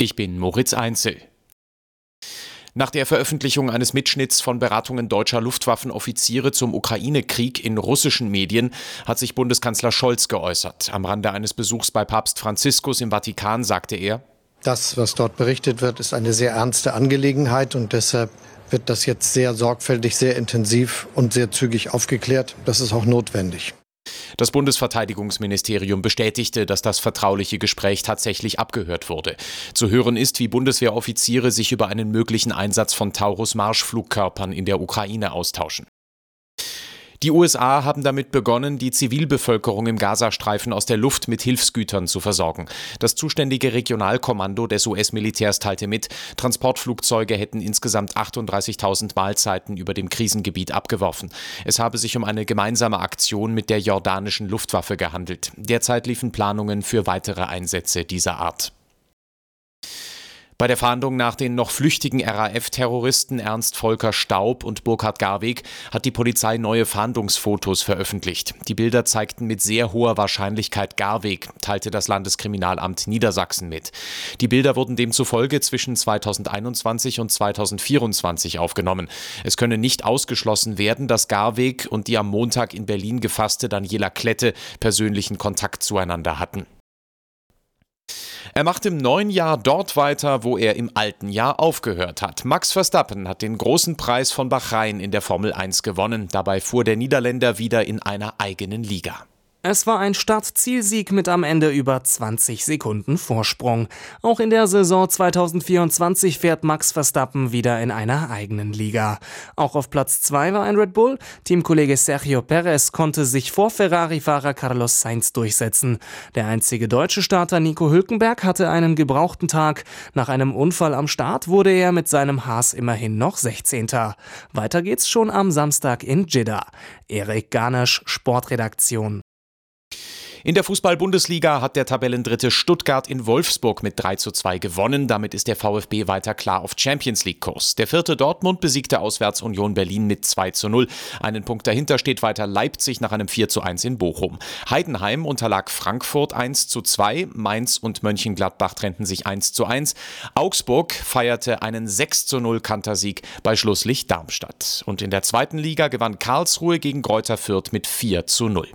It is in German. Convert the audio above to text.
Ich bin Moritz Einzel. Nach der Veröffentlichung eines Mitschnitts von Beratungen deutscher Luftwaffenoffiziere zum Ukraine-Krieg in russischen Medien hat sich Bundeskanzler Scholz geäußert. Am Rande eines Besuchs bei Papst Franziskus im Vatikan sagte er, Das, was dort berichtet wird, ist eine sehr ernste Angelegenheit und deshalb wird das jetzt sehr sorgfältig, sehr intensiv und sehr zügig aufgeklärt. Das ist auch notwendig. Das Bundesverteidigungsministerium bestätigte, dass das vertrauliche Gespräch tatsächlich abgehört wurde. Zu hören ist, wie Bundeswehroffiziere sich über einen möglichen Einsatz von Taurus-Marschflugkörpern in der Ukraine austauschen. Die USA haben damit begonnen, die Zivilbevölkerung im Gazastreifen aus der Luft mit Hilfsgütern zu versorgen. Das zuständige Regionalkommando des US-Militärs teilte mit, Transportflugzeuge hätten insgesamt 38.000 Mahlzeiten über dem Krisengebiet abgeworfen. Es habe sich um eine gemeinsame Aktion mit der jordanischen Luftwaffe gehandelt. Derzeit liefen Planungen für weitere Einsätze dieser Art. Bei der Fahndung nach den noch flüchtigen RAF-Terroristen Ernst Volker Staub und Burkhard Garweg hat die Polizei neue Fahndungsfotos veröffentlicht. Die Bilder zeigten mit sehr hoher Wahrscheinlichkeit Garweg, teilte das Landeskriminalamt Niedersachsen mit. Die Bilder wurden demzufolge zwischen 2021 und 2024 aufgenommen. Es könne nicht ausgeschlossen werden, dass Garweg und die am Montag in Berlin gefasste Daniela Klette persönlichen Kontakt zueinander hatten. Er macht im neuen Jahr dort weiter, wo er im alten Jahr aufgehört hat. Max Verstappen hat den großen Preis von Bahrain in der Formel 1 gewonnen. Dabei fuhr der Niederländer wieder in einer eigenen Liga. Es war ein Start-Zielsieg mit am Ende über 20 Sekunden Vorsprung. Auch in der Saison 2024 fährt Max Verstappen wieder in einer eigenen Liga. Auch auf Platz 2 war ein Red Bull. Teamkollege Sergio Perez konnte sich vor Ferrari-Fahrer Carlos Sainz durchsetzen. Der einzige deutsche Starter Nico Hülkenberg hatte einen gebrauchten Tag. Nach einem Unfall am Start wurde er mit seinem Haas immerhin noch 16. Weiter geht's schon am Samstag in Jeddah. Erik Garnasch, Sportredaktion. In der Fußball-Bundesliga hat der Tabellendritte Stuttgart in Wolfsburg mit 3 zu 2 gewonnen. Damit ist der VfB weiter klar auf Champions League-Kurs. Der vierte Dortmund besiegte auswärts Union Berlin mit 2 zu 0. Einen Punkt dahinter steht weiter Leipzig nach einem 4 zu 1 in Bochum. Heidenheim unterlag Frankfurt 1 zu 2. Mainz und Mönchengladbach trennten sich 1 zu 1. Augsburg feierte einen 6 zu 0 Kantersieg bei Schlusslicht Darmstadt. Und in der zweiten Liga gewann Karlsruhe gegen Kräuter Fürth mit 4 zu 0.